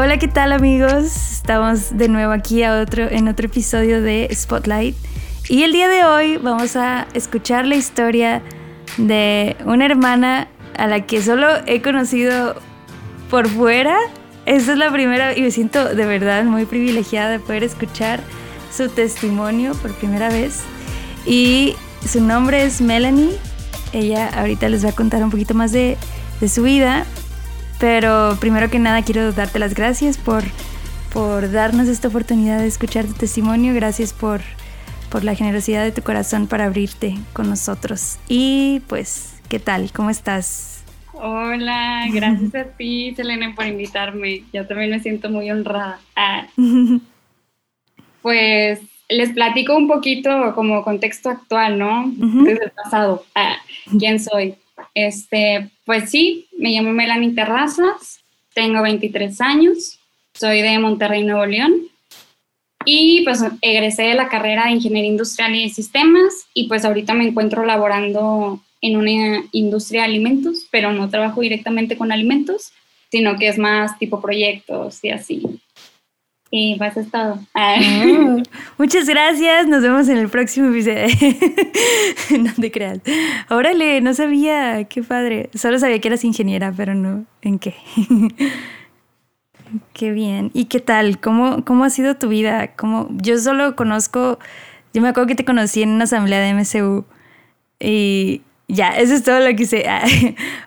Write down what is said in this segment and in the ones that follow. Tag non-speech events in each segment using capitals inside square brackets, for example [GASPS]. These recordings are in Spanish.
Hola, ¿qué tal amigos? Estamos de nuevo aquí a otro, en otro episodio de Spotlight. Y el día de hoy vamos a escuchar la historia de una hermana a la que solo he conocido por fuera. Esta es la primera y me siento de verdad muy privilegiada de poder escuchar su testimonio por primera vez. Y su nombre es Melanie. Ella ahorita les va a contar un poquito más de, de su vida. Pero primero que nada quiero darte las gracias por, por darnos esta oportunidad de escuchar tu testimonio. Gracias por, por la generosidad de tu corazón para abrirte con nosotros. Y pues, ¿qué tal? ¿Cómo estás? Hola, [LAUGHS] gracias a ti, Selena, por invitarme. Yo también me siento muy honrada. Ah. [LAUGHS] Pues les platico un poquito como contexto actual, ¿no? Desde el pasado. Ah, ¿Quién soy? Este, pues sí, me llamo Melanie Terrazas, tengo 23 años, soy de Monterrey, Nuevo León. Y pues egresé de la carrera de Ingeniería Industrial y de Sistemas y pues ahorita me encuentro laborando en una industria de alimentos, pero no trabajo directamente con alimentos, sino que es más tipo proyectos y así. Y vas a estado. Ah, [LAUGHS] muchas gracias. Nos vemos en el próximo episodio. [LAUGHS] no te creas. Órale, no sabía. Qué padre. Solo sabía que eras ingeniera, pero no en qué. [LAUGHS] qué bien. ¿Y qué tal? ¿Cómo, cómo ha sido tu vida? ¿Cómo? Yo solo conozco. Yo me acuerdo que te conocí en una asamblea de MSU. Y ya, eso es todo lo que sé.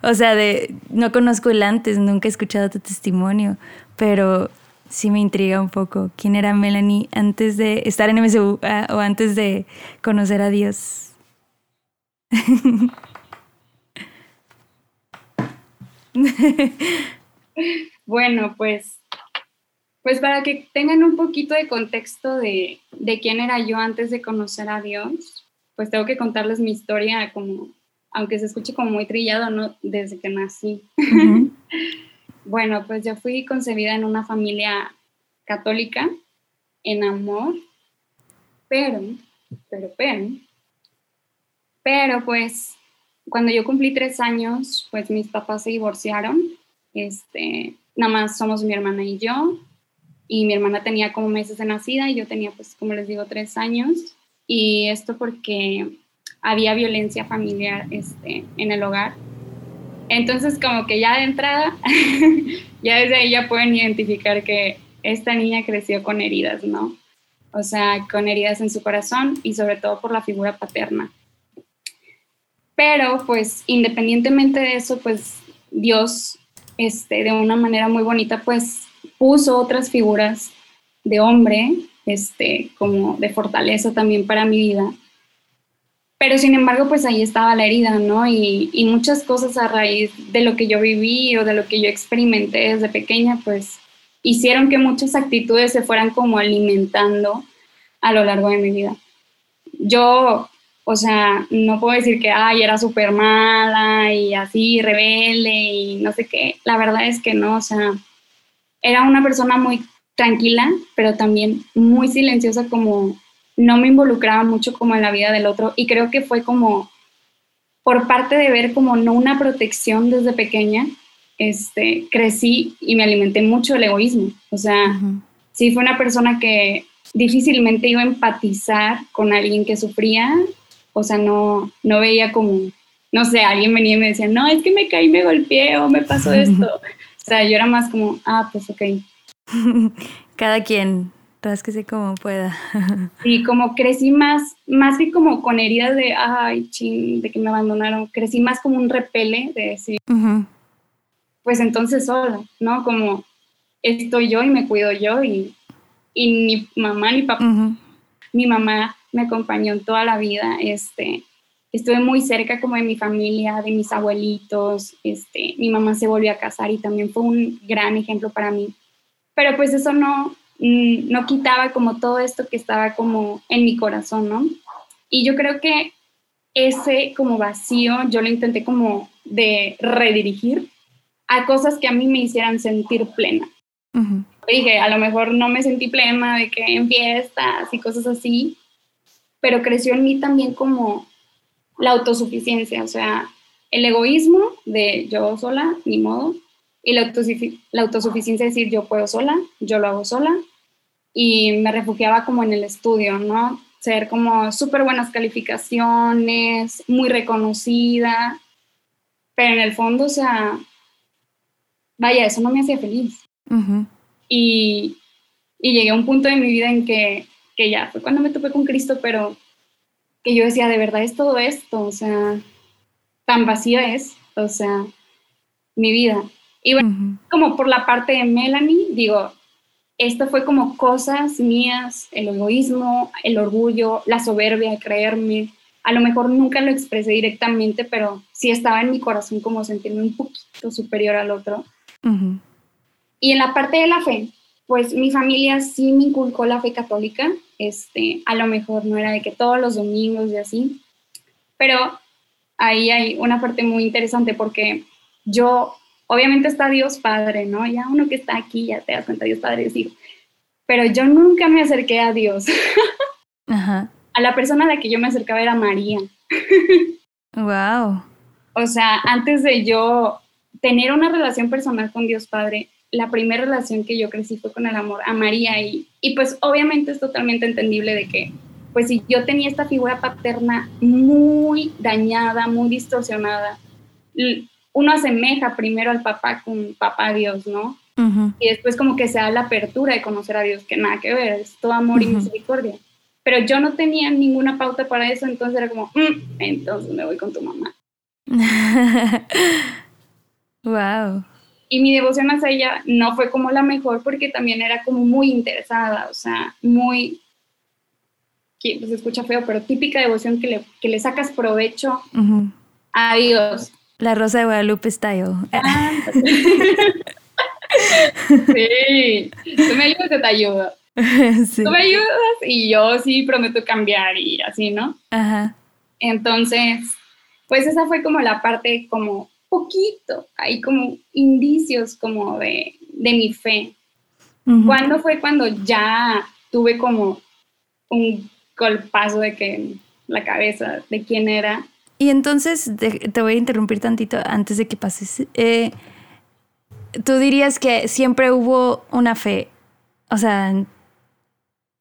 o sea, de no conozco el antes, nunca he escuchado tu testimonio, pero sí me intriga un poco quién era Melanie antes de estar en MSU ah, o antes de conocer a Dios. bueno, pues, pues para que tengan un poquito de contexto de, quién era yo antes de conocer a Dios, pues tengo que contarles mi historia como, aunque se escuche como muy trillado, ¿no? Desde que nací. [LAUGHS] Bueno, pues yo fui concebida en una familia católica, en amor, pero, pero, pero, pero pues cuando yo cumplí tres años, pues mis papás se divorciaron, este, nada más somos mi hermana y yo, y mi hermana tenía como meses de nacida y yo tenía pues como les digo tres años, y esto porque había violencia familiar este, en el hogar entonces, como que ya de entrada, [LAUGHS] ya desde ahí ya pueden identificar que esta niña creció con heridas, ¿no? O sea, con heridas en su corazón y sobre todo por la figura paterna. Pero, pues, independientemente de eso, pues, Dios, este, de una manera muy bonita, pues, puso otras figuras de hombre, este, como de fortaleza también para mi vida pero sin embargo, pues ahí estaba la herida, ¿no? Y, muchas cosas a raíz de lo que yo viví o de lo que yo experimenté desde pequeña, pues hicieron que muchas actitudes se fueran como alimentando a lo largo de mi vida. Yo, o sea, no puedo decir que, ay, era súper mala y así, rebelde y no sé qué. La verdad es que no, o sea, era una persona muy tranquila, pero también muy silenciosa como no me involucraba mucho como en la vida del otro y creo que fue como por parte de ver como no una protección desde pequeña, este, crecí y me alimenté mucho el egoísmo. O sea, sí fue una persona que difícilmente iba a empatizar con alguien que sufría, o sea, no, no veía como, no sé, alguien venía y me decía, no, es que me caí, me golpeé o me pasó [LAUGHS] esto. o sea, yo era más como, ah, pues ok. [LAUGHS] Cada quien sé como pueda. [LAUGHS] Sí, como crecí más, más que como con heridas de, ay, ching, de que me abandonaron, crecí más como un repele de decir, pues entonces sola, ¿no? Como estoy yo y me cuido yo y, y ni mamá ni papá, mi mamá me acompañó en toda la vida, este, estuve muy cerca como de mi familia, de mis abuelitos, este, mi mamá se volvió a casar y también fue un gran ejemplo para mí. Pero pues eso no, no quitaba como todo esto que estaba como en mi corazón, ¿no? Y yo creo que ese como vacío yo lo intenté como de redirigir a cosas que a mí me hicieran sentir plena. Dije, a lo mejor no me sentí plena de que en fiestas y cosas así, pero creció en mí también como la autosuficiencia, o sea, el egoísmo de yo sola, ni modo, y la, la autosuficiencia es decir, yo puedo sola, yo lo hago sola, y me refugiaba como en el estudio, ¿no? Ser como súper buenas calificaciones, muy reconocida, pero en el fondo, o sea, vaya, eso no me hacía feliz. y, y, llegué a un punto de mi vida en que, que ya fue cuando me topé con Cristo, pero que yo decía, de verdad es todo esto, o sea, tan vacía es, o sea, mi vida. Y bueno, como por la parte de Melanie, digo, esto fue como cosas mías, el egoísmo, el orgullo, la soberbia, creerme. A lo mejor nunca lo expresé directamente, pero sí estaba en mi corazón como sentirme un poquito superior al otro. Y en la parte de la fe, pues mi familia sí me inculcó la fe católica. Este, a lo mejor no era de que todos los domingos y así, pero ahí hay una parte muy interesante porque yo Obviamente está Dios Padre, ¿no? Ya uno que está aquí ya te das cuenta, Dios Padre es hijo. Pero yo nunca me acerqué a Dios. [LAUGHS] Ajá. A la persona a la que yo me acercaba era María. [LAUGHS] wow. O sea, antes de yo tener una relación personal con Dios Padre, la primera relación que yo crecí fue con el amor a María y, y pues obviamente es totalmente entendible de que pues si yo tenía esta figura paterna muy dañada, muy distorsionada, uno asemeja primero al papá con papá Dios, ¿no? Y después como que se da la apertura de conocer a Dios, que nada que ver, es todo amor y misericordia. Pero yo no tenía ninguna pauta para eso, entonces era como, mm, entonces me voy con tu mamá. [LAUGHS] wow. Y mi devoción hacia ella no fue como la mejor porque también era como muy interesada, o sea, muy, que pues, se escucha feo, pero típica devoción que le, que le sacas provecho a Dios. La Rosa de Guadalupe style. Ah, sí, tú me ayudas, yo te ayudo. [LAUGHS] Tú me ayudas y yo sí prometo cambiar y así, ¿no? Ajá. Entonces, pues esa fue como la parte como poquito, hay como indicios como de, de mi fe. ¿Cuándo fue cuando ya tuve como un golpazo de que la cabeza de quién era? Y entonces, te, voy a interrumpir tantito antes de que pases. Eh, Tú dirías que siempre hubo una fe, o sea,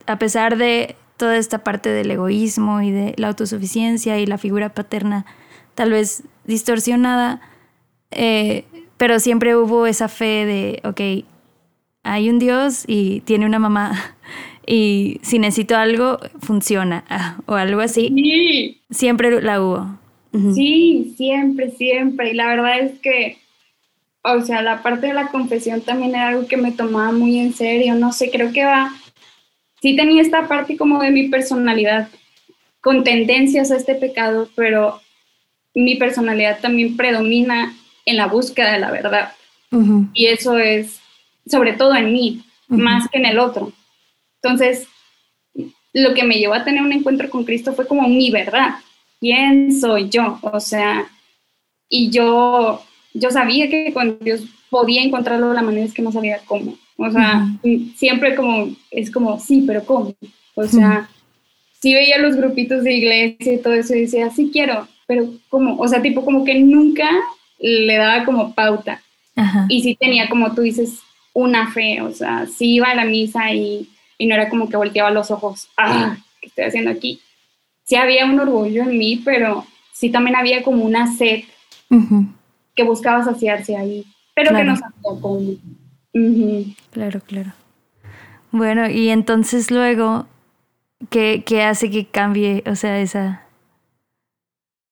a pesar de toda esta parte del egoísmo y de la autosuficiencia y la figura paterna tal vez distorsionada, eh, pero siempre hubo esa fe de, ok, hay un Dios y tiene una mamá [LAUGHS] y si necesito algo, funciona [LAUGHS] o algo así. Siempre la hubo. Sí, siempre, siempre. Y la verdad es que, o sea, la parte de la confesión también era algo que me tomaba muy en serio. No sé, creo que va. Sí tenía esta parte como de mi personalidad con tendencias a este pecado, pero mi personalidad también predomina en la búsqueda de la verdad. Y eso es, sobre todo en mí, más que en el otro. Entonces, lo que me llevó a tener un encuentro con Cristo fue como mi verdad quién soy yo, o sea, y yo, yo sabía que con Dios podía encontrarlo, la manera es que no sabía cómo, o sea, siempre como, es como, sí, pero ¿cómo? O sea, sí veía los grupitos de iglesia y todo eso y decía, sí quiero, pero ¿cómo? O sea, tipo como que nunca le daba como pauta. Y sí tenía, como tú dices, una fe, o sea, sí iba a la misa y, y no era como que volteaba los ojos, ah, ¿qué estoy haciendo aquí? Sí había un orgullo en mí, pero sí también había como una sed que buscaba saciarse ahí, pero que no sabía cómo. Claro, claro. Bueno, y entonces luego, ¿qué, hace que cambie, o sea, esa...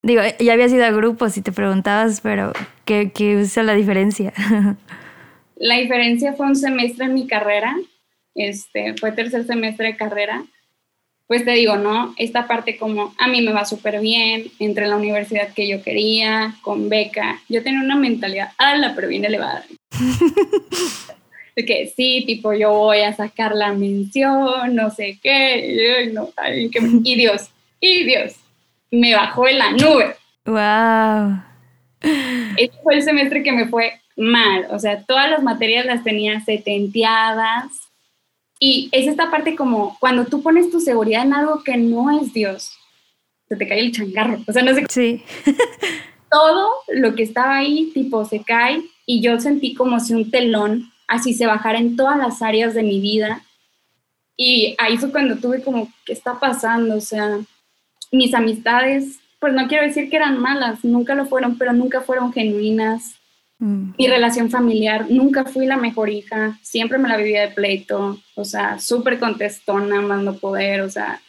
Digo, ya había ido a grupos y te preguntabas, pero ¿qué, qué es la diferencia? [LAUGHS] la diferencia fue un semestre en mi carrera, este, fue tercer semestre de carrera, pues te digo, ¿no? Esta parte como a mí me va súper bien, entré en la universidad que yo quería, con beca. Yo tenía una mentalidad, ala, pero bien elevada. [LAUGHS] de que sí, tipo, yo voy a sacar la mención, no sé qué, y Dios, y Dios, me bajó en la nube. ¡Wow! Este fue el semestre que me fue mal, o sea, todas las materias las tenía setenteadas, y es esta parte como cuando tú pones tu seguridad en algo que no es Dios, se te cae el changarro. O sea, no sé. Sí. [LAUGHS] todo lo que estaba ahí, tipo, se cae y yo sentí como si un telón así se bajara en todas las áreas de mi vida. Y ahí fue cuando tuve como, ¿qué está pasando? O sea, mis amistades, pues no quiero decir que eran malas, nunca lo fueron, pero nunca fueron genuinas. Mm. Mi relación familiar, nunca fui la mejor hija, siempre me la vivía de pleito, o sea, súper contestona, mando poder, o sea,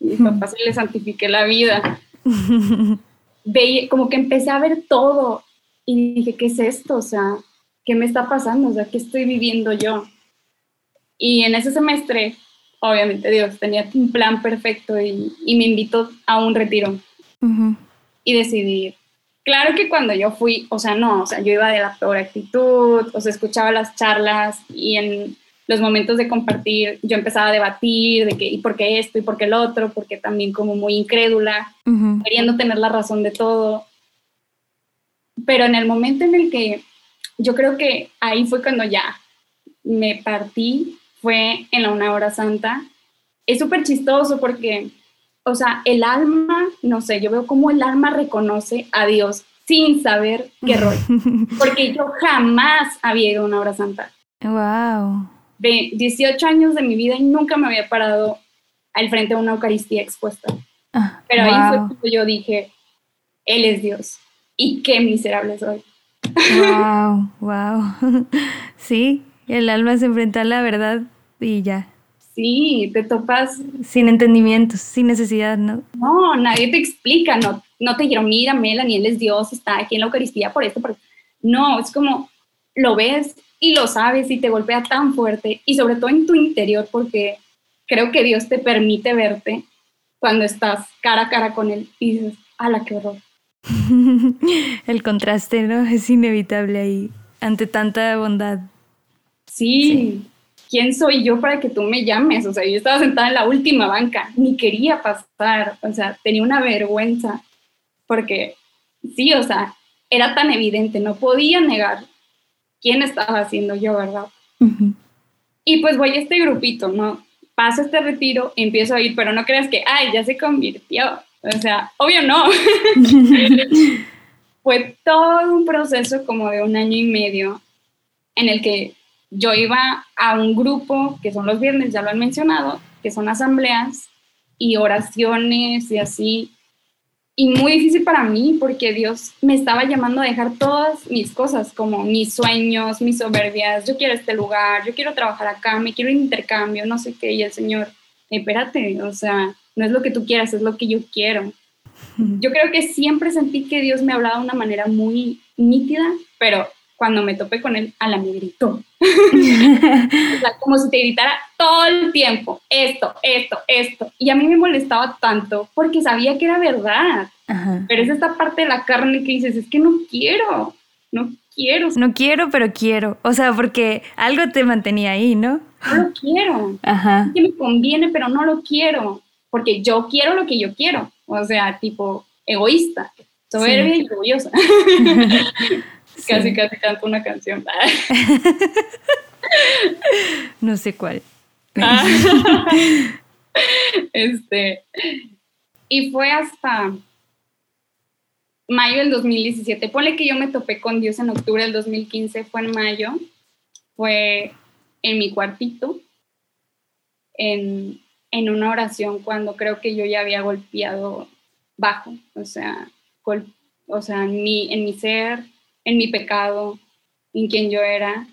mis papás les santifiqué la vida. [LAUGHS] Veía, como que empecé a ver todo y dije, ¿qué es esto? O sea, ¿qué me está pasando? O sea, ¿qué estoy viviendo yo? Y en ese semestre, obviamente Dios tenía un plan perfecto y, me invitó a un retiro. Y decidí Claro que cuando yo fui, o sea, no, o sea, yo iba de la peor actitud, o sea, escuchaba las charlas y en los momentos de compartir yo empezaba a debatir de que, ¿y por qué esto? ¿Y por qué el otro? Porque también como muy incrédula, queriendo tener la razón de todo. Pero en el momento en el que yo creo que ahí fue cuando ya me partí, fue en la una hora santa. Es súper chistoso porque o sea, el alma, no sé, yo veo cómo el alma reconoce a Dios sin saber qué rol. [LAUGHS] Porque yo jamás había ido a una hora santa. Wow. De 18 años de mi vida y nunca me había parado al frente de una Eucaristía expuesta. Ah, Pero ahí fue cuando yo dije, Él es Dios. Y qué miserable soy. Wow, wow. [LAUGHS] Sí, el alma se enfrenta a la verdad y ya. Sí, te topas. Sin entendimientos, sin necesidad, ¿no? No, nadie te explica, no, no te dijeron, mira, Melanie, él es Dios, está aquí en la Eucaristía por esto, por... No, es como lo ves y lo sabes y te golpea tan fuerte y sobre todo en tu interior porque creo que Dios te permite verte cuando estás cara a cara con Él y dices, ¡ala, qué horror! [LAUGHS] El contraste, ¿no? Es inevitable ahí, ante tanta bondad. sí. ¿Quién soy yo para que tú me llames? O sea, yo estaba sentada en la última banca, ni quería pasar, o sea, tenía una vergüenza, porque sí, o sea, era tan evidente, no podía negar quién estaba haciendo yo, ¿verdad? Y pues voy a este grupito, ¿no? Paso este retiro, empiezo a ir, pero no creas que, ay, ya se convirtió. O sea, obvio no. [LAUGHS] Fue todo un proceso como de un año y medio en el que yo iba a un grupo, que son los viernes, ya lo han mencionado, que son asambleas y oraciones y así. Y muy difícil para mí porque Dios me estaba llamando a dejar todas mis cosas, como mis sueños, mis soberbias, yo quiero este lugar, yo quiero trabajar acá, me quiero intercambio, no sé qué, y el Señor, espérate, o sea, no es lo que tú quieras, es lo que yo quiero. Yo creo que siempre sentí que Dios me hablaba de una manera muy nítida, pero cuando me topé con él, a la me gritó. [LAUGHS] o sea, como si te gritara todo el tiempo, esto, esto, esto. Y a mí me molestaba tanto porque sabía que era verdad. Pero es esta parte de la carne que dices, es que no quiero, no quiero. No quiero, pero quiero. O sea, porque algo te mantenía ahí, ¿no? No lo quiero. Ajá. que me conviene, pero no lo quiero. Porque yo quiero lo que yo quiero. O sea, tipo, egoísta, soberbia y orgullosa. [LAUGHS] Casi, casi canto una canción. [LAUGHS] no sé cuál. Ah. [LAUGHS] este, y fue hasta mayo del 2017. Ponle que yo me topé con Dios en octubre del 2015, fue en mayo. Fue en mi cuartito, en, en una oración cuando creo que yo ya había golpeado bajo, o sea, o sea en, mi, en mi ser, en mi pecado, en quien yo era.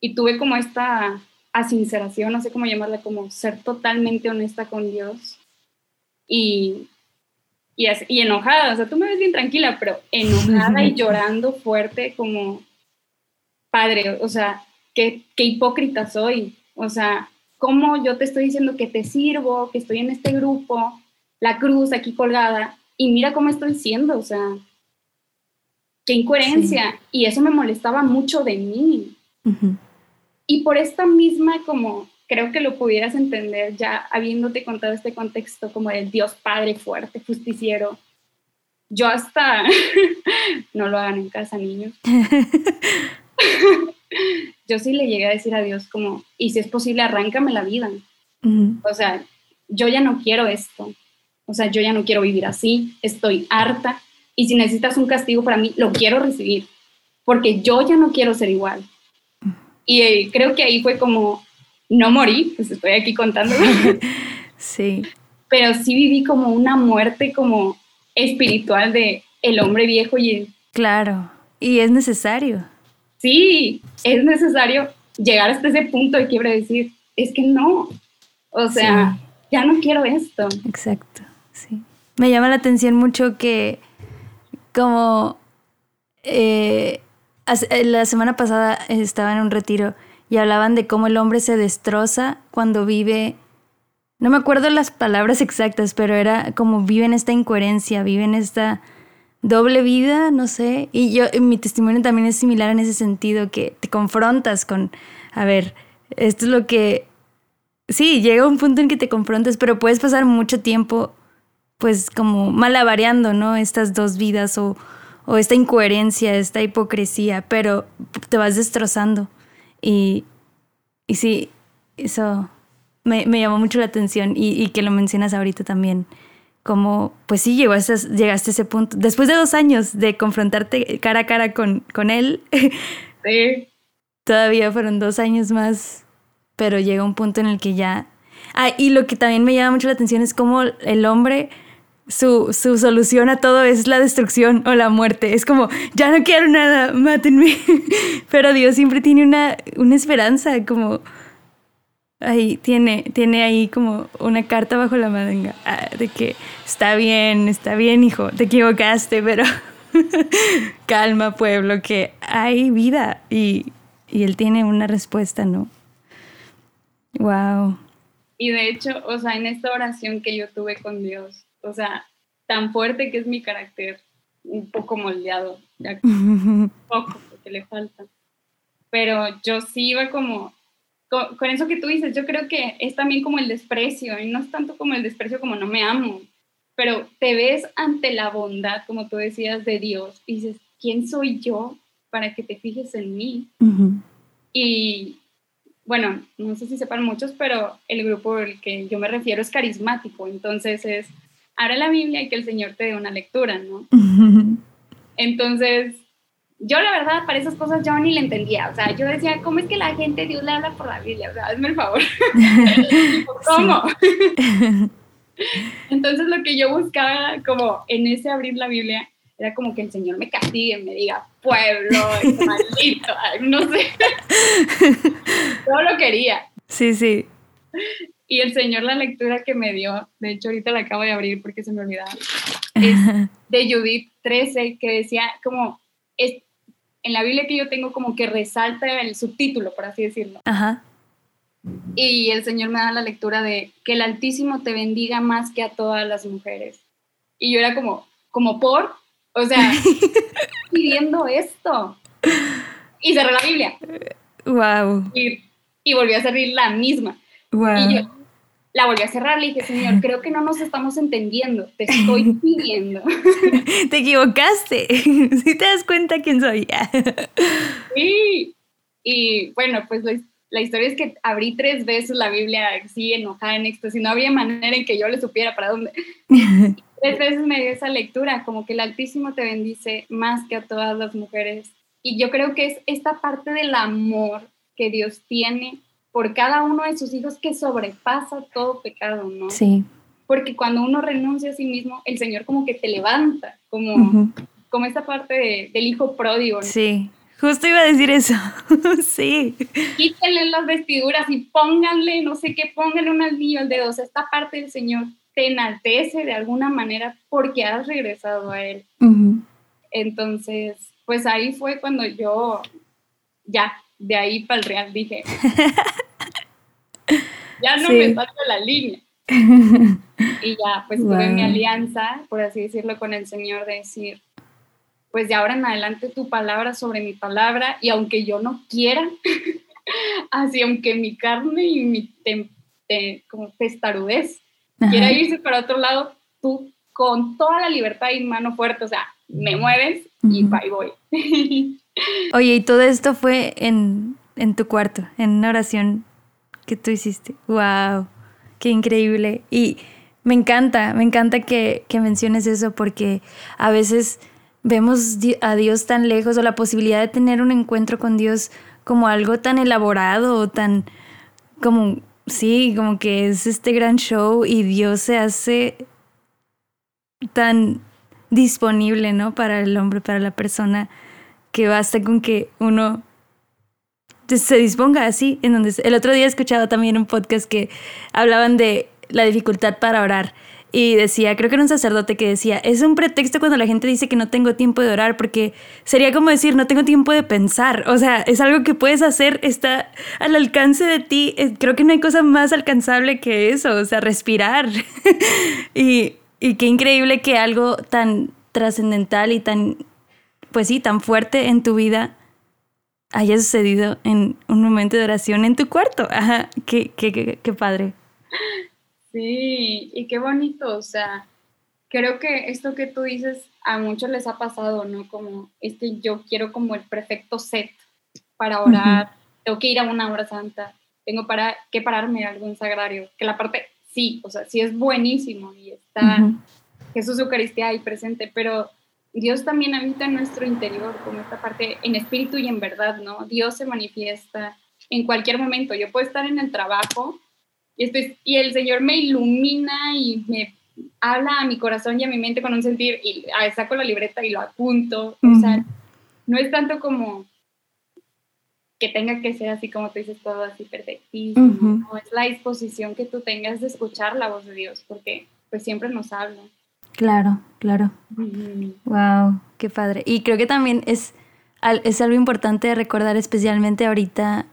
Y tuve como esta asinceración, no sé cómo llamarla, como ser totalmente honesta con Dios. Y, y, enojada, o sea, tú me ves bien tranquila, pero enojada y [LAUGHS] llorando fuerte como, padre, o sea, qué, qué hipócrita soy. O sea, cómo yo te estoy diciendo que te sirvo, que estoy en este grupo, la cruz aquí colgada, y mira cómo estoy siendo, o sea, qué incoherencia. Y eso me molestaba mucho de mí. Y por esta misma, como creo que lo pudieras entender ya habiéndote contado este contexto como del Dios Padre fuerte, justiciero. Yo hasta, [LAUGHS] no lo hagan en casa, niños. [LAUGHS] yo sí le llegué a decir a Dios como, y si es posible, arráncame la vida. O sea, yo ya no quiero esto. O sea, yo ya no quiero vivir así. Estoy harta y si necesitas un castigo para mí, lo quiero recibir, porque yo ya no quiero ser igual. Y eh, creo que ahí fue como, no morí, pues estoy aquí contando. [LAUGHS] sí. Pero sí viví como una muerte como espiritual de el hombre viejo y... Claro, y es necesario. Sí, es necesario llegar hasta ese punto de quiebre, decir, es que no, o sea, ya no quiero esto. Exacto, sí. Me llama la atención mucho que como eh, eh, la semana pasada estaba en un retiro y hablaban de cómo el hombre se destroza cuando vive, no me acuerdo las palabras exactas, pero era como vive en esta incoherencia, vive en esta doble vida, no sé. Y yo, mi testimonio también es similar en ese sentido, que te confrontas con, a ver, esto es lo que... Sí, llega un punto en que te confrontas, pero puedes pasar mucho tiempo pues como malabareando, ¿no? Estas dos vidas o, o esta incoherencia, esta hipocresía, pero te vas destrozando. Y, y sí, eso me, llamó mucho la atención y, que lo mencionas ahorita también. Como, pues sí, llegó a llegaste a ese punto. Después de dos años de confrontarte cara a cara con, con él, [LAUGHS] sí. todavía fueron dos años más, pero llega un punto en el que ya... Ah, y lo que también me llama mucho la atención es cómo el hombre su, solución a todo es la destrucción o la muerte. Es como, ya no quiero nada, mátenme. [LAUGHS] Pero Dios siempre tiene una, una esperanza, como ahí tiene, tiene ahí como una carta bajo la manga ah, de que está bien, está bien, hijo, te equivocaste, pero [LAUGHS] calma, pueblo, que hay vida y, y él tiene una respuesta, ¿no? Wow. Y de hecho, o sea, en esta oración que yo tuve con Dios, o sea, tan fuerte que es mi carácter, un poco moldeado, ya un [LAUGHS] poco, porque le falta. Pero yo sí iba como, con, eso que tú dices, yo creo que es también como el desprecio, y no es tanto como el desprecio como no me amo, pero te ves ante la bondad, como tú decías, de Dios, y dices, ¿quién soy yo para que te fijes en mí? Y bueno, no sé si sepan muchos, pero el grupo al que yo me refiero es carismático, entonces es abre la Biblia y que el Señor te dé una lectura, ¿no? [LAUGHS] Entonces, yo la verdad para esas cosas yo ni le entendía, o sea, yo decía, ¿cómo es que la gente Dios le habla por la Biblia? O sea, hazme el favor. [LAUGHS] ¿Cómo? [LAUGHS] Entonces lo que yo buscaba como en ese abrir la Biblia era como que el Señor me castigue, me diga, pueblo, maldito, no sé. Todo lo quería. Sí, sí. Y el Señor la lectura que me dio, de hecho ahorita la acabo de abrir porque se me olvidaba, [LAUGHS] es de Judith 13, que decía como, es, en la Biblia que yo tengo como que resalta el subtítulo, por así decirlo. Ajá. Y el Señor me da la lectura de que el Altísimo te bendiga más que a todas las mujeres. Y yo era como, como por, o sea, [LAUGHS] pidiendo esto. Y cerré la Biblia. Wow. Y, y volví a servir la misma. Wow. Y yo, la volví a cerrar, le dije, Señor, [LAUGHS] creo que no nos estamos entendiendo, te estoy [LAUGHS] pidiendo. te equivocaste, [LAUGHS] si te das cuenta quién soy. sí, y bueno, pues la, historia es que abrí tres veces la Biblia así enojada en esto, si no había manera en que yo le supiera para dónde. tres veces me dio esa lectura, como que el Altísimo te bendice más que a todas las mujeres. Y yo creo que es esta parte del amor que Dios tiene por cada uno de sus hijos que sobrepasa todo pecado, ¿no? Sí. Porque cuando uno renuncia a sí mismo, el Señor como que te levanta, como, como esta parte del hijo pródigo. ¿no? Sí, justo iba a decir eso, [LAUGHS] sí. Quítenle las vestiduras y pónganle, no sé qué, pónganle un anillo al dedo. O sea, esta parte del Señor te enaltece de alguna manera porque has regresado a Él. Entonces, pues ahí fue cuando yo ya de ahí para el real dije, [LAUGHS] ya no me salgo la línea. [LAUGHS] y ya, pues tuve mi alianza, por así decirlo, con el Señor de decir, pues de ahora en adelante tu palabra sobre mi palabra, y aunque yo no quiera, [LAUGHS] así aunque mi carne y mi como testarudez quiera irse para otro lado, tú con toda la libertad y mano fuerte, o sea, me mueves y ahí voy. [LAUGHS] Oye, y todo esto fue en, tu cuarto, en una oración que tú hiciste. ¡Wow! ¡Qué increíble! Y me encanta, me encanta que, menciones eso porque a veces vemos a Dios tan lejos o la posibilidad de tener un encuentro con Dios como algo tan elaborado o tan como sí, como que es este gran show y Dios se hace tan disponible, ¿no? Para el hombre, para la persona, que basta con que uno se disponga así. En donde el otro día he escuchado también un podcast que hablaban de la dificultad para orar y decía, creo que era un sacerdote que decía, es un pretexto cuando la gente dice que no tengo tiempo de orar, porque sería como decir, no tengo tiempo de pensar, o sea, es algo que puedes hacer, está al alcance de ti, eh, creo que no hay cosa más alcanzable que eso, o sea, respirar. [LAUGHS] y, y qué increíble que algo tan trascendental y tan, pues sí, tan fuerte en tu vida haya sucedido en un momento de oración en tu cuarto. Ajá, qué, qué, qué, qué padre. Sí, y qué bonito, o sea, creo que esto que tú dices a muchos les ha pasado, ¿no? Como es que yo quiero como el perfecto set para orar, tengo que ir a una hora santa, tengo para, que pararme a algún sagrario, que la parte, sí, o sea, sí es buenísimo y está Jesús Eucaristía ahí presente, pero Dios también habita en nuestro interior, como esta parte en espíritu y en verdad, ¿no? Dios se manifiesta en cualquier momento. Yo puedo estar en el trabajo y, y el Señor me ilumina y me habla a mi corazón y a mi mente con un sentir y saco la libreta y lo apunto. O sea, no es tanto como que tenga que ser así como tú dices, todo así perfectísimo. es la disposición que tú tengas de escuchar la voz de Dios, porque pues siempre nos habla. Claro, claro. Wow, qué padre. Y creo que también es, es algo importante recordar, especialmente ahorita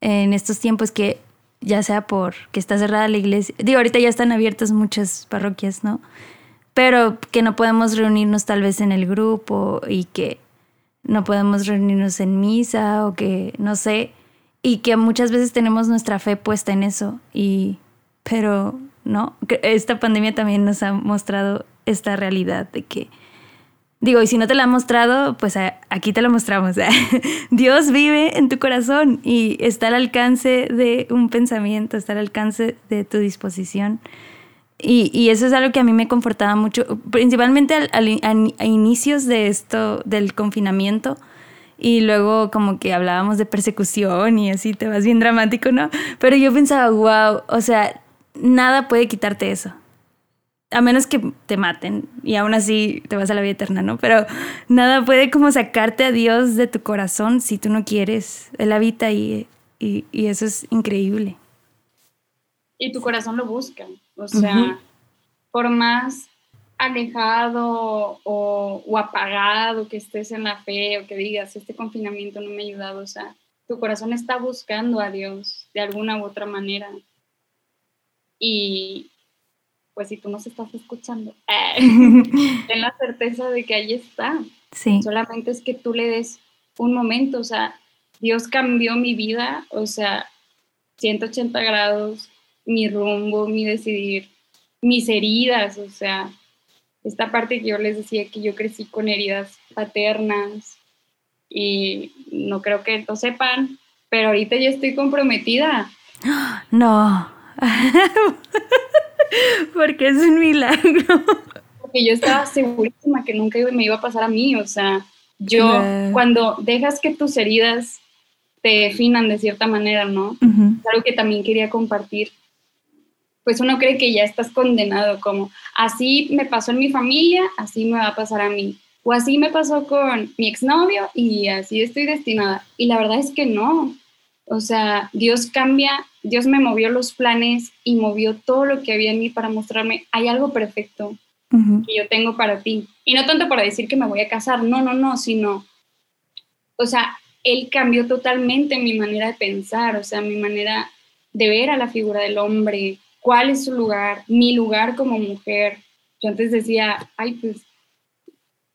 en estos tiempos que ya sea por que está cerrada la iglesia. Digo, ahorita ya están abiertas muchas parroquias, ¿no? Pero que no podemos reunirnos tal vez en el grupo y que no podemos reunirnos en misa o que no sé, y que muchas veces tenemos nuestra fe puesta en eso y pero no, esta pandemia también nos ha mostrado esta realidad de que Digo, y si no te la ha mostrado, pues aquí te lo mostramos. [LAUGHS] Dios vive en tu corazón y está al alcance de un pensamiento, está al alcance de tu disposición. Y, eso es algo que a mí me confortaba mucho, principalmente a, inicios de esto, del confinamiento. Y luego como que hablábamos de persecución y así te vas bien dramático, ¿no? Pero yo pensaba, wow, o sea, nada puede quitarte eso a menos que te maten y aún así te vas a la vida eterna, ¿no? Pero nada puede como sacarte a Dios de tu corazón si tú no quieres. Él habita y, y, eso es increíble. Y tu corazón lo busca. O sea, por más alejado o, o, apagado que estés en la fe o que digas, este confinamiento no me ha ayudado, o sea, tu corazón está buscando a Dios de alguna u otra manera. Y, pues si tú nos estás escuchando, [LAUGHS] [LAUGHS] ten la certeza de que ahí está. Sí. Solamente es que tú le des un momento, o sea, Dios cambió mi vida, o sea, 180 grados, mi rumbo, mi decidir, mis heridas, o sea, esta parte que yo les decía que yo crecí con heridas paternas y no creo que lo sepan, pero ahorita ya estoy comprometida. [GASPS] No. [LAUGHS] Porque es un milagro. Porque yo estaba segurísima que nunca me iba a pasar a mí. O sea, yo cuando dejas que tus heridas te definan de cierta manera, ¿no? Es algo que también quería compartir. Pues uno cree que ya estás condenado, como así me pasó en mi familia, así me va a pasar a mí. O así me pasó con mi exnovio y así estoy destinada. Y la verdad es que no. O sea, Dios cambia Dios me movió los planes y movió todo lo que había en mí para mostrarme, hay algo perfecto que yo tengo para ti. Y no tanto para decir que me voy a casar, no, no, no, sino, o sea, Él cambió totalmente mi manera de pensar, o sea, mi manera de ver a la figura del hombre, cuál es su lugar, mi lugar como mujer. Yo antes decía, ay, pues,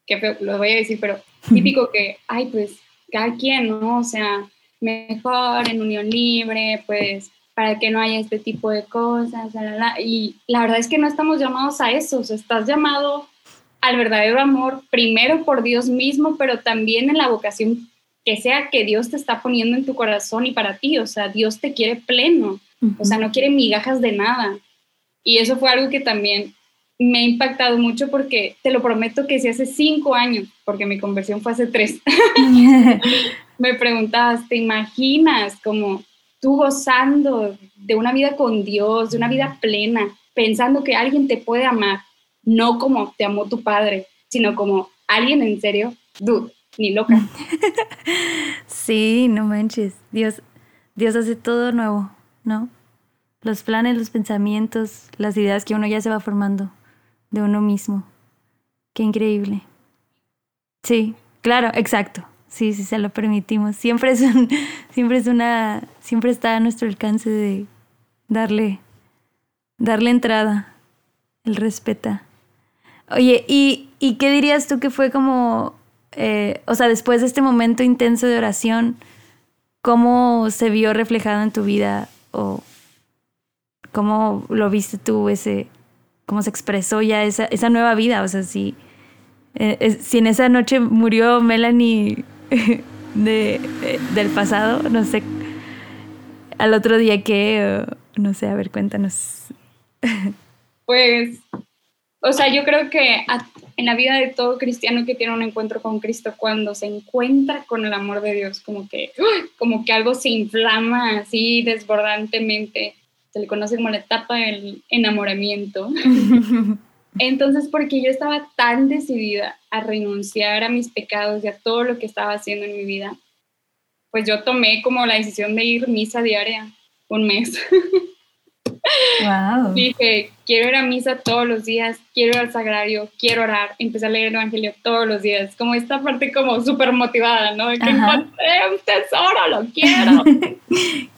qué feo, lo voy a decir, pero típico que, ay, pues, cada quien, ¿no? O sea, mejor en unión libre, pues para que no haya este tipo de cosas. Y la verdad es que no estamos llamados a eso, o sea, estás llamado al verdadero amor, primero por Dios mismo, pero también en la vocación que sea que Dios te está poniendo en tu corazón y para ti, o sea, Dios te quiere pleno, o sea, no quiere migajas de nada. Y eso fue algo que también me ha impactado mucho porque te lo prometo que si hace cinco años, porque mi conversión fue hace tres, [LAUGHS] [LAUGHS] me preguntabas, ¿te imaginas como tú gozando de una vida con Dios, de una vida plena, pensando que alguien te puede amar, no como te amó tu padre, sino como alguien en serio, dude, ni loca. [LAUGHS] Sí, no manches, Dios, Dios hace todo nuevo, ¿no? Los planes, los pensamientos, las ideas que uno ya se va formando de uno mismo. Qué increíble. Sí, claro, exacto. Sí, sí, se lo permitimos. Siempre es, [LAUGHS] siempre es una, siempre está a nuestro alcance de darle, darle entrada, el respeta. Oye, ¿y, ¿y qué dirías tú que fue como, eh, o sea, después de este momento intenso de oración, cómo se vio reflejado en tu vida o cómo lo viste tú ese, cómo se expresó ya esa, esa nueva vida. O sea, si, eh, si en esa noche murió Melanie [LAUGHS] de, del pasado, no sé, al otro día qué, no sé, a ver, cuéntanos. [LAUGHS] Pues, o sea, yo creo que en la vida de todo cristiano que tiene un encuentro con Cristo, cuando se encuentra con el amor de Dios, como que, como que algo se inflama así desbordantemente se le conoce como la etapa del enamoramiento. [LAUGHS] Entonces, porque yo estaba tan decidida a renunciar a mis pecados y a todo lo que estaba haciendo en mi vida, pues yo tomé como la decisión de ir misa diaria un mes. [LAUGHS] Wow. Dije, quiero ir a misa todos los días, quiero ir al sagrario, quiero orar, empecé a leer el Evangelio todos los días, como esta parte como súper motivada, ¿no? De que encontré un tesoro, lo quiero. [LAUGHS]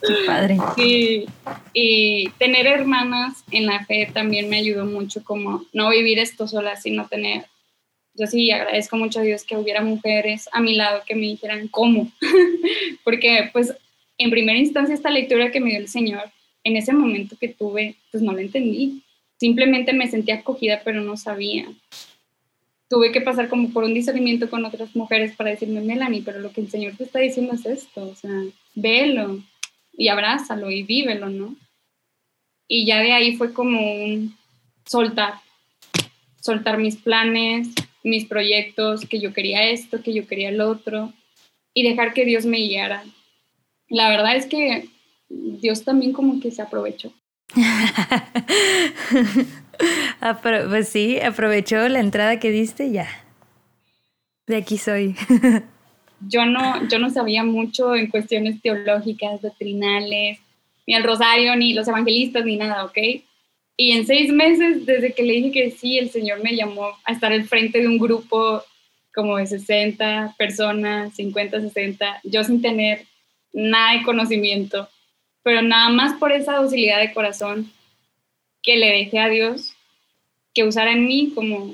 Qué padre. Sí, y tener hermanas en la fe también me ayudó mucho, como no vivir esto sola, sino tener, yo sí agradezco mucho a Dios que hubiera mujeres a mi lado que me dijeran cómo, [LAUGHS] porque pues en primera instancia esta lectura que me dio el Señor, en ese momento que tuve, pues no lo entendí. Simplemente me sentía acogida, pero no sabía. Tuve que pasar como por un discernimiento con otras mujeres para decirme, Melanie, pero lo que el Señor te está diciendo es esto, o sea, velo y abrázalo y vívelo, ¿no? Y ya de ahí fue como un soltar, soltar mis planes, mis proyectos, que yo quería esto, que yo quería el otro, y dejar que Dios me guiara. La verdad es que Dios también como que se aprovechó. [LAUGHS] pues sí, aprovechó la entrada que diste ya. De aquí soy. [LAUGHS] yo no, yo no sabía mucho en cuestiones teológicas, doctrinales, ni el rosario, ni los evangelistas, ni nada, ¿ok? Y en seis meses, desde que le dije que sí, el Señor me llamó a estar al frente de un grupo como de 60 personas, 50, 60, yo sin tener nada de conocimiento pero nada más por esa docilidad de corazón que le dejé a Dios, que usara en mí como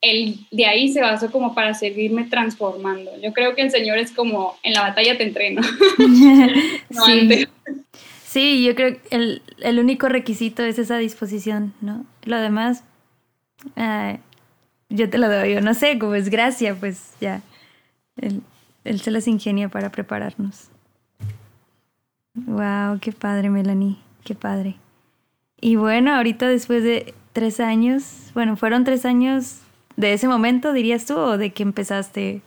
él de ahí se basó como para seguirme transformando. Yo creo que el Señor es como en la batalla te entreno. [LAUGHS] sí. sí. yo creo que el, el, único requisito es esa disposición, ¿no? Lo demás, yo te lo doy, yo no sé, como es gracia, pues ya. Él, él se las ingenia para prepararnos. Wow, qué padre, Melanie, qué padre. Y bueno, ahorita después de tres años, bueno, fueron tres años de ese momento, dirías tú, o de que empezaste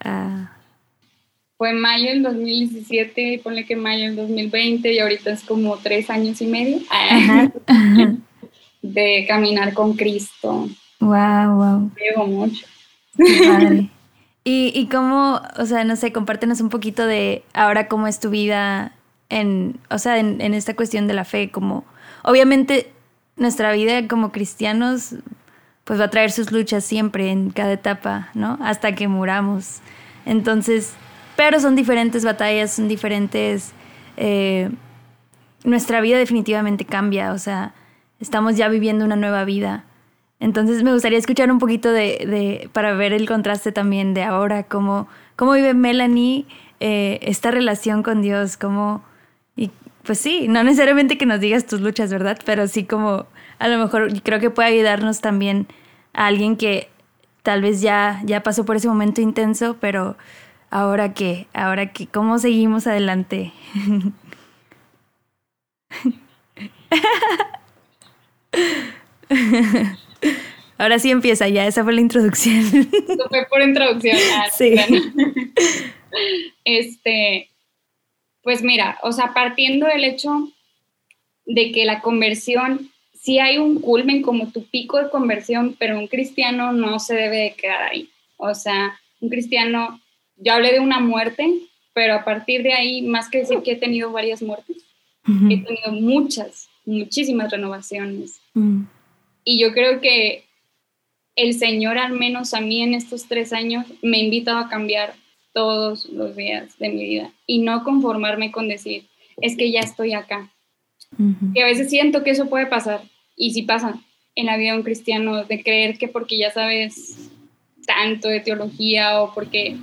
a... Fue mayo del 2017, ponle que mayo del 2020 y ahorita es como tres años y medio [LAUGHS] de caminar con Cristo. Wow, wow. Llevo mucho. Padre. Y, y cómo, o sea, no sé, compártenos un poquito de ahora cómo es tu vida en, o sea, en, esta cuestión de la fe, como, obviamente nuestra vida como cristianos, pues va a traer sus luchas siempre, en cada etapa, ¿no? Hasta que muramos. Entonces, pero son diferentes batallas, son diferentes... Eh, nuestra vida definitivamente cambia, o sea, estamos ya viviendo una nueva vida. Entonces me gustaría escuchar un poquito de, de para ver el contraste también de ahora, cómo, cómo vive Melanie eh, esta relación con Dios, cómo, y pues sí, no necesariamente que nos digas tus luchas, ¿verdad? Pero sí como a lo mejor creo que puede ayudarnos también a alguien que tal vez ya, ya pasó por ese momento intenso, pero ahora qué, ahora qué, ¿cómo seguimos adelante? [LAUGHS] Ahora sí empieza ya, esa fue la introducción. Eso fue por introducción. [LAUGHS] Ah, sí. Este, pues mira, o sea, partiendo del hecho de que la conversión, sí hay un culmen como tu pico de conversión, pero un cristiano no se debe de quedar ahí. O sea, un cristiano, yo hablé de una muerte, pero a partir de ahí, más que decir que he tenido varias muertes, he tenido muchas, muchísimas renovaciones. Mm. Y yo creo que el Señor, al menos a mí en estos tres años, me ha invitado a cambiar todos los días de mi vida y no conformarme con decir, es que ya estoy acá. Que a veces siento que eso puede pasar, y si pasa en la vida de un cristiano, de creer que porque ya sabes tanto de teología o porque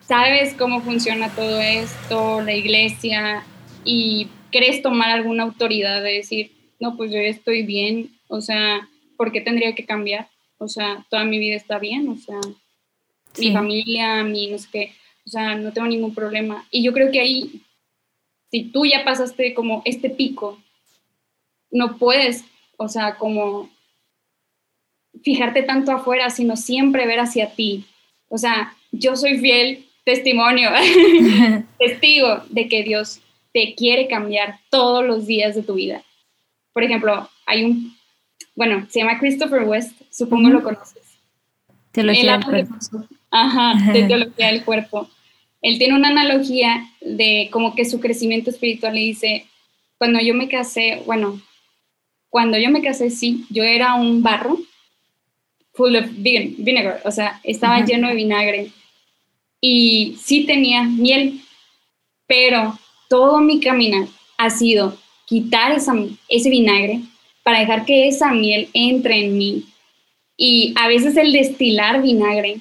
sabes cómo funciona todo esto, la iglesia, y crees tomar alguna autoridad de decir, no, pues yo ya estoy bien, o sea, ¿por qué tendría que cambiar? O sea, toda mi vida está bien, o sea, mi familia, mi no sé qué, o sea, no tengo ningún problema. Y yo creo que ahí, si tú ya pasaste como este pico, no puedes, o sea, como fijarte tanto afuera, sino siempre ver hacia ti. O sea, yo soy fiel testimonio, [LAUGHS] [LAUGHS] testigo de que Dios te quiere cambiar todos los días de tu vida. Por ejemplo, hay un, bueno, se llama Christopher West, supongo lo conoces. Teología del cuerpo. Ajá, [LAUGHS] de teología del cuerpo. Él tiene una analogía de como que su crecimiento espiritual le dice, cuando yo me casé, bueno, cuando yo me casé, sí, yo era un barro full of vinegar, o sea, estaba lleno de vinagre y sí tenía miel, pero todo mi caminar ha sido quitar esa, ese vinagre para dejar que esa miel entre en mí. Y a veces el destilar vinagre,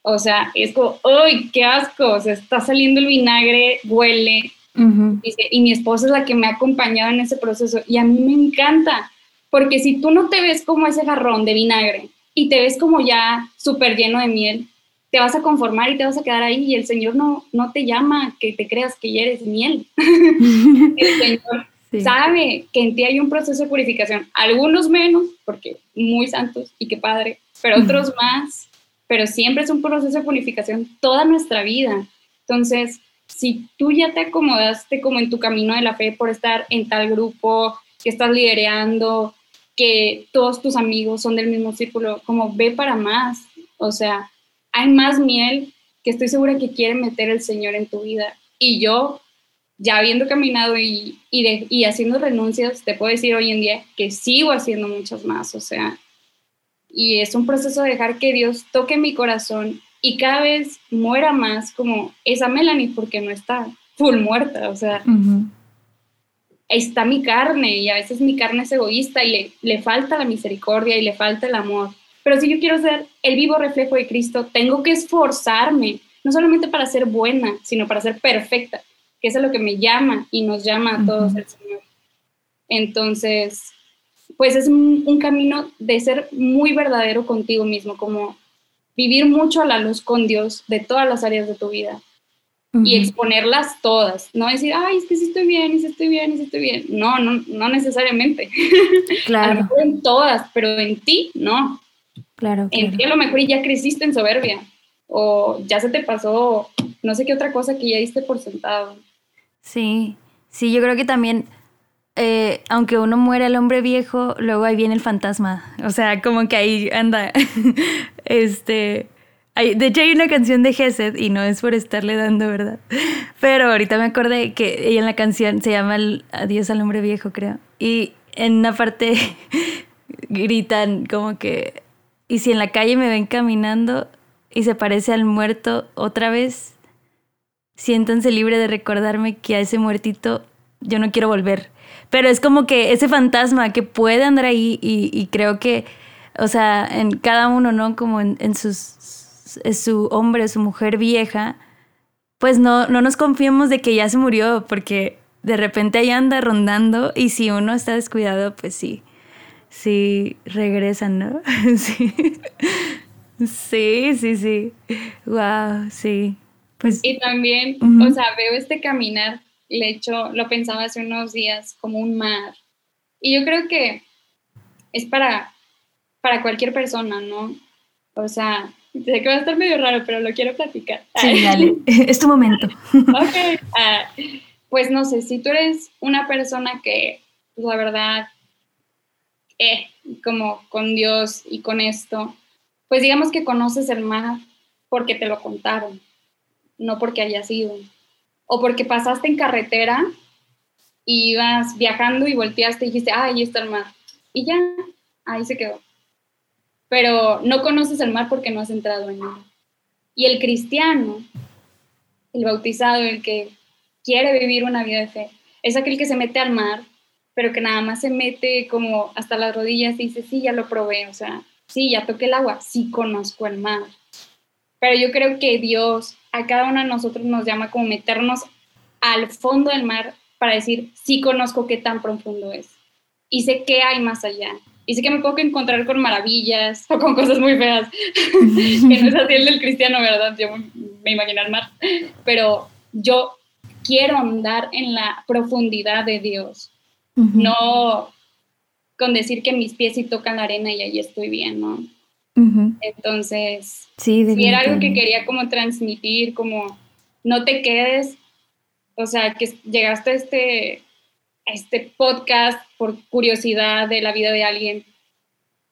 o sea, es como, ¡ay, qué asco! O sea, está saliendo el vinagre, huele. y mi esposa es la que me ha acompañado en ese proceso y a mí me encanta, porque si tú no te ves como ese jarrón de vinagre y te ves como ya súper lleno de miel, te vas a conformar y te vas a quedar ahí y el Señor no, no te llama que te creas que ya eres miel. [LAUGHS] el Señor sabe que en ti hay un proceso de purificación, algunos menos, porque muy santos y qué padre, pero otros más, pero siempre es un proceso de purificación toda nuestra vida. Entonces, si tú ya te acomodaste como en tu camino de la fe por estar en tal grupo, que estás liderando, que todos tus amigos son del mismo círculo, como ve para más, o sea, hay más miel que estoy segura que quiere meter el Señor en tu vida. Y yo, ya habiendo caminado y, y, haciendo renuncias, te puedo decir hoy en día que sigo haciendo muchas más, o sea, y es un proceso de dejar que Dios toque mi corazón y cada vez muera más como esa Melanie porque no está full muerta, o sea, está mi carne y a veces mi carne es egoísta y le, le falta la misericordia y le falta el amor. Pero si yo quiero ser el vivo reflejo de Cristo, tengo que esforzarme, no solamente para ser buena, sino para ser perfecta, que es lo que me llama y nos llama a todos el Señor. Entonces, pues es un, camino de ser muy verdadero contigo mismo, como vivir mucho a la luz con Dios de todas las áreas de tu vida y exponerlas todas, no decir, ay, es que sí estoy bien, y sí estoy bien, y sí estoy bien. No, no, no necesariamente. [LAUGHS] Claro. en todas, pero en ti, no. Claro. En ti a lo mejor ya creciste en soberbia o ya se te pasó no sé qué otra cosa que ya diste por sentado. Sí, sí, yo creo que también, eh, aunque uno muere el hombre viejo, luego ahí viene el fantasma. O sea, como que ahí anda. [LAUGHS] este. De hecho, hay una canción de Gesed, y no es por estarle dando, ¿verdad? Pero ahorita me acordé que ella en la canción se llama Adiós al hombre viejo, creo. Y en una parte [LAUGHS] gritan como que y si en la calle me ven caminando y se parece al muerto otra vez, siéntanse libre de recordarme que a ese muertito yo no quiero volver. Pero es como que ese fantasma que puede andar ahí y, creo que, o sea, en cada uno, ¿no? Como en, en sus, su hombre, su mujer vieja, pues no, no nos confiemos de que ya se murió, porque de repente ahí anda rondando y si uno está descuidado, pues sí, sí regresan, ¿no? [LAUGHS] sí. Sí, sí, sí. Wow, sí. Pues, y también, o sea, veo este caminar, le hecho, lo pensaba hace unos días, como un mar. Y yo creo que es para para cualquier persona, ¿no? O sea, sé que va a estar medio raro, pero lo quiero platicar. Sí, [LAUGHS] dale, [LAUGHS] es tu momento. ok. Ah, pues no sé, si tú eres una persona que, pues, la verdad, eh, como con Dios y con esto, pues digamos que conoces el mar porque te lo contaron, no porque hayas ido. O porque pasaste en carretera y ibas viajando y volteaste y dijiste, ah, ahí está el mar. Y ya, ahí se quedó. Pero no conoces el mar porque no has entrado en él. Y el cristiano, el bautizado, el que quiere vivir una vida de fe, es aquel que se mete al mar, pero que nada más se mete como hasta las rodillas y dice, sí, ya lo probé, o sea, sí, ya toqué el agua, sí conozco el mar. Pero yo creo que Dios a cada uno de nosotros nos llama como meternos al fondo del mar para decir, sí conozco qué tan profundo es y sé qué hay más allá. Y sé que me puedo encontrar con maravillas o con cosas muy feas, [LAUGHS] que no es así el del cristiano, ¿verdad? Yo me imagino el mar. Pero yo quiero andar en la profundidad de Dios, no con decir que mis pies sí tocan la arena y ahí estoy bien, ¿no? Entonces, sí, si era algo que quería como transmitir, como no te quedes, o sea, que llegaste a este, este podcast por curiosidad de la vida de alguien,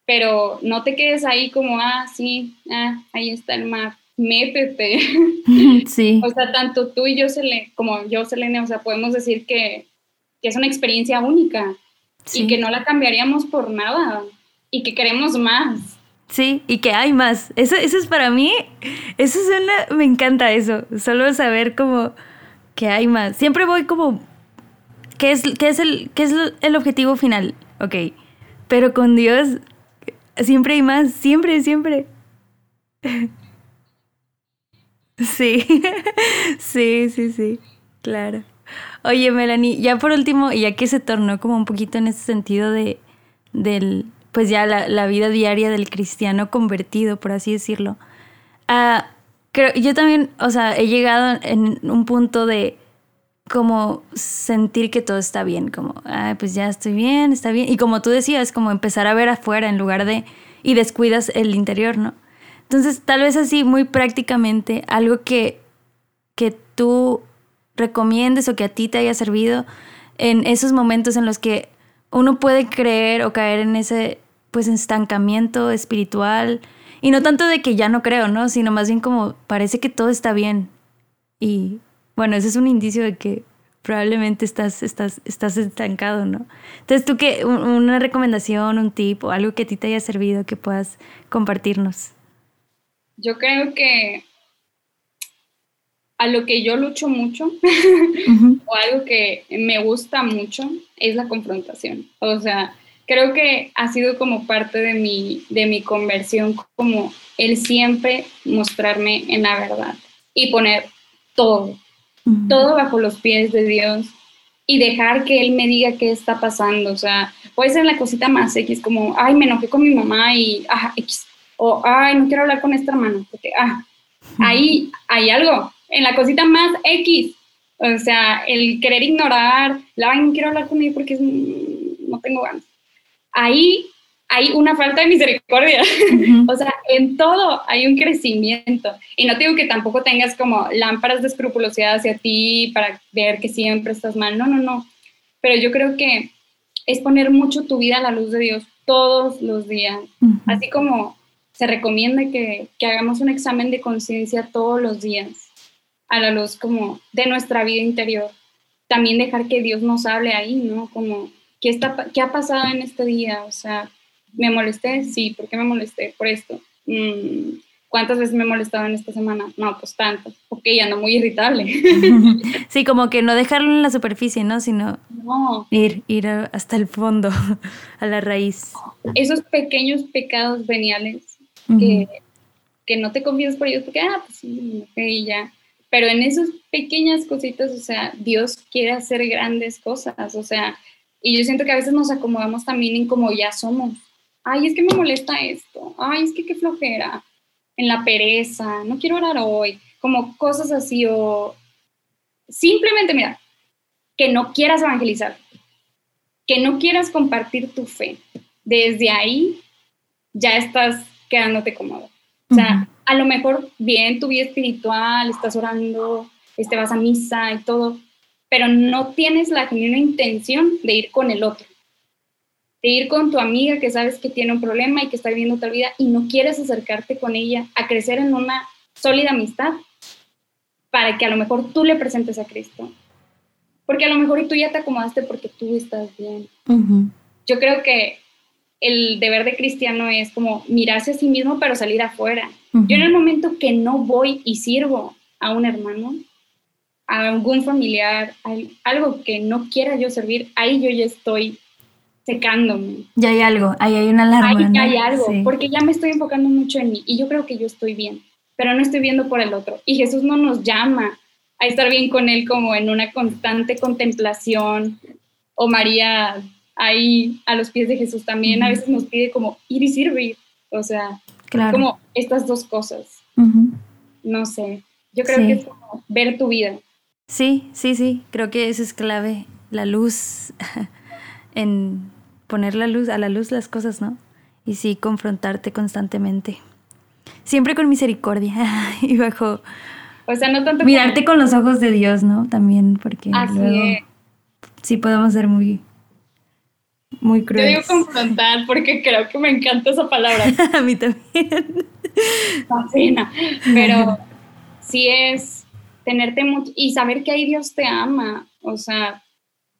pero no te quedes ahí como, ah, sí, ah, ahí está el mar, métete. [LAUGHS] Sí. o sea, tanto tú y yo, como yo, Selene, o sea, podemos decir que, que es una experiencia única y que no la cambiaríamos por nada y que queremos más. Sí, y que hay más. Eso, eso es para mí, eso es una, me encanta eso, solo saber como que hay más. Siempre voy como, ¿qué es, qué es, el, qué es el objetivo final? Ok, pero con Dios siempre hay más, siempre, siempre. [LAUGHS] Sí, [LAUGHS] sí, sí, sí, claro. Oye, Melanie, ya por último, ya que se tornó como un poquito en ese sentido de, del, pues ya la, vida diaria del cristiano convertido, por así decirlo. Ah, creo, yo también, o sea, he llegado en un punto de como sentir que todo está bien, como, pues ya estoy bien, está bien. Y como tú decías, como empezar a ver afuera en lugar de, y descuidas el interior, ¿no? Entonces, tal vez así, muy prácticamente, algo que, que tú recomiendes o que a ti te haya servido en esos momentos en los que uno puede creer o caer en ese pues estancamiento espiritual y no tanto de que ya no creo, ¿no? Sino más bien como parece que todo está bien y bueno, ese es un indicio de que probablemente estás, estás, estás estancado, ¿no? Entonces, ¿tú qué? Una recomendación, un tip o algo que a ti te haya servido que puedas compartirnos. Yo creo que a lo que yo lucho mucho [LAUGHS] o algo que me gusta mucho es la confrontación. O sea, creo que ha sido como parte de mi, de mi conversión, como el siempre mostrarme en la verdad y poner todo, todo bajo los pies de Dios y dejar que Él me diga qué está pasando. O sea, puede ser la cosita más X, como, ay, me enojé con mi mamá y, ah, X. O, ay, no quiero hablar con esta hermana, porque, ah, ahí hay algo, en la cosita más X. O sea, el querer ignorar, la, ay, no quiero hablar con ella porque no tengo ganas ahí hay una falta de misericordia. [LAUGHS] o sea, en todo hay un crecimiento. Y no digo que tampoco tengas como lámparas de escrupulosidad hacia ti para ver que siempre estás mal. No, no, no. Pero yo creo que es poner mucho tu vida a la luz de Dios todos los días. Así como se recomienda que, que hagamos un examen de conciencia todos los días a la luz como de nuestra vida interior. También dejar que Dios nos hable ahí, ¿no? Como ¿qué, está, ¿qué ha pasado en este día? O sea, ¿me molesté? Sí, ¿por qué me molesté? Por esto. Mm, ¿Cuántas veces me he molestado en esta semana? No, pues tanto. Ok, ando muy irritable. [LAUGHS] Sí, como que no dejarlo en la superficie, ¿no? Sino ir, ir hasta el fondo, [LAUGHS] a la raíz. Esos pequeños pecados veniales que, que no te confías por ellos porque, ah, pues sí, ok, ya. Pero en esas pequeñas cositas, o sea, Dios quiere hacer grandes cosas. O sea, y yo siento que a veces nos acomodamos también en como ya somos. Ay, es que me molesta esto. Ay, es que qué flojera. En la pereza. No quiero orar hoy. Como cosas así o simplemente, mira, que no quieras evangelizar. Que no quieras compartir tu fe. Desde ahí ya estás quedándote cómodo. O sea, a lo mejor bien tu vida espiritual, estás orando, este, vas a misa y todo, pero no tienes la genuina intención de ir con el otro, de ir con tu amiga que sabes que tiene un problema y que está viviendo otra vida y no quieres acercarte con ella a crecer en una sólida amistad para que a lo mejor tú le presentes a Cristo. Porque a lo mejor tú ya te acomodaste porque tú estás bien. Yo creo que el deber de cristiano es como mirarse a sí mismo, pero salir afuera. Yo en el momento que no voy y sirvo a un hermano, algún familiar, algo que no quiera yo servir, ahí yo ya estoy secándome. Ya hay algo, ahí hay una alarma. Ahí hay algo, porque ya me estoy enfocando mucho en mí y yo creo que yo estoy bien, pero no estoy viendo por el otro. Y Jesús no nos llama a estar bien con Él como en una constante contemplación o María ahí a los pies de Jesús también a veces nos pide como ir y servir, o sea, como estas dos cosas. No sé, yo creo que es como ver tu vida. Sí, sí, sí, creo que eso es clave, la luz, [LAUGHS] en poner la luz, a la luz las cosas, ¿no? Y sí, confrontarte constantemente. Siempre con misericordia [LAUGHS] y bajo... O sea, no tanto... Mirarte con los ojos de Dios, ¿no? También, porque luego sí podemos ser muy muy cruel. Yo digo confrontar porque creo que me encanta esa palabra. [LAUGHS] a mí también. Fascina. Pero sí es tenerte mucho y saber que ahí Dios te ama. O sea,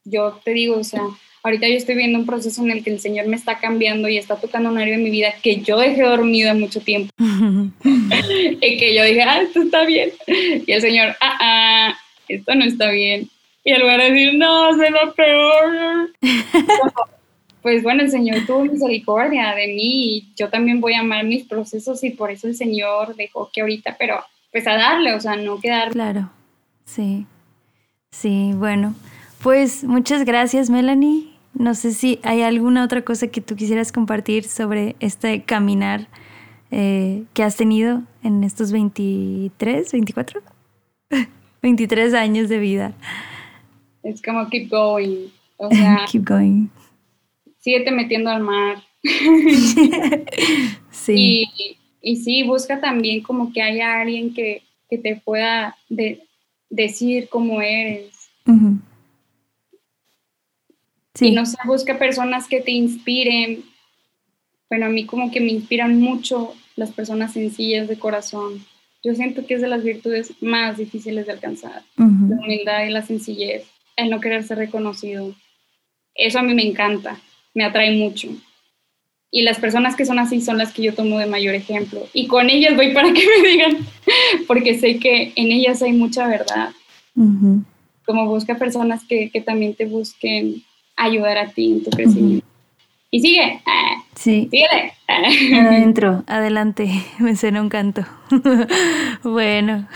yo te digo, o sea, ahorita yo estoy viendo un proceso en el que el Señor me está cambiando y está tocando un área de mi vida que yo dejé dormida mucho tiempo. [LAUGHS] y que yo dije, ah, esto está bien. Y el Señor, ah, ah, esto no está bien. Y en lugar de decir, no, se lo peor [LAUGHS] pues bueno, el Señor tuvo misericordia de mí y yo también voy a amar mis procesos y por eso el Señor dejó que ahorita, pero pues a darle, o sea, no quedar. Claro, sí, sí, bueno, pues muchas gracias Melanie. No sé si hay alguna otra cosa que tú quisieras compartir sobre este caminar eh, que has tenido en estos 23, 24, 23 años de vida. Es como keep going. O [LAUGHS] sea, keep going síguete metiendo al mar. [LAUGHS] [LAUGHS] sí. Y, sí, busca también como que haya alguien que, te pueda decir cómo eres. sí. Y no sé, busca personas que te inspiren. Bueno, a mí como que me inspiran mucho las personas sencillas de corazón. Yo siento que es de las virtudes más difíciles de alcanzar. La humildad y la sencillez, el no querer ser reconocido. Eso a mí me encanta me atrae mucho. Y las personas que son así son las que yo tomo de mayor ejemplo. Y con ellas voy para que [LAUGHS] me digan, porque sé que en ellas hay mucha verdad. Como busca personas que, también te busquen ayudar a ti en tu crecimiento. Y sigue. Sí. Sigue. Adentro, adelante. [LAUGHS] Me suena un canto. [LAUGHS] bueno,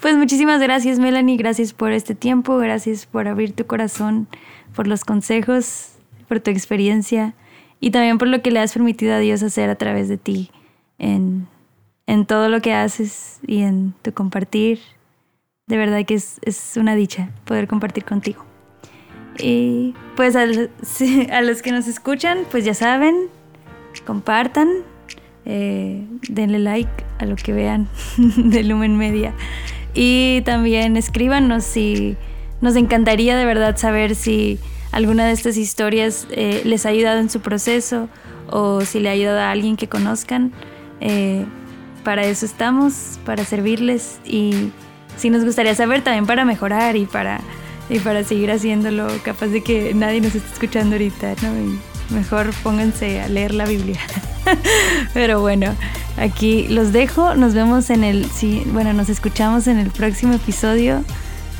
pues muchísimas gracias, Melanie. Gracias por este tiempo. Gracias por abrir tu corazón, por los consejos por tu experiencia y también por lo que le has permitido a Dios hacer a través de ti en, todo lo que haces y en tu compartir. De verdad que es, una dicha poder compartir contigo. Y pues [LAUGHS] a, los que nos escuchan, pues ya saben, compartan, eh, denle like a lo que vean [LAUGHS] de Lumen Media. Y también escríbanos si nos encantaría de verdad saber si alguna de estas historias eh, les ha ayudado en su proceso o si le ha ayudado a alguien que conozcan. Eh, para eso estamos, para servirles y si nos gustaría saber también para mejorar y para, y para seguir haciéndolo, capaz de que nadie nos esté escuchando ahorita, ¿no? mejor pónganse a leer la Biblia. [LAUGHS] Pero bueno, aquí los dejo, nos vemos en el, sí, bueno, nos escuchamos en el próximo episodio.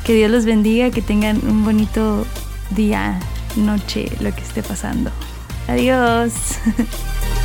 Que Dios los bendiga, que tengan un bonito día, noche, lo que esté pasando. Adiós. [LAUGHS]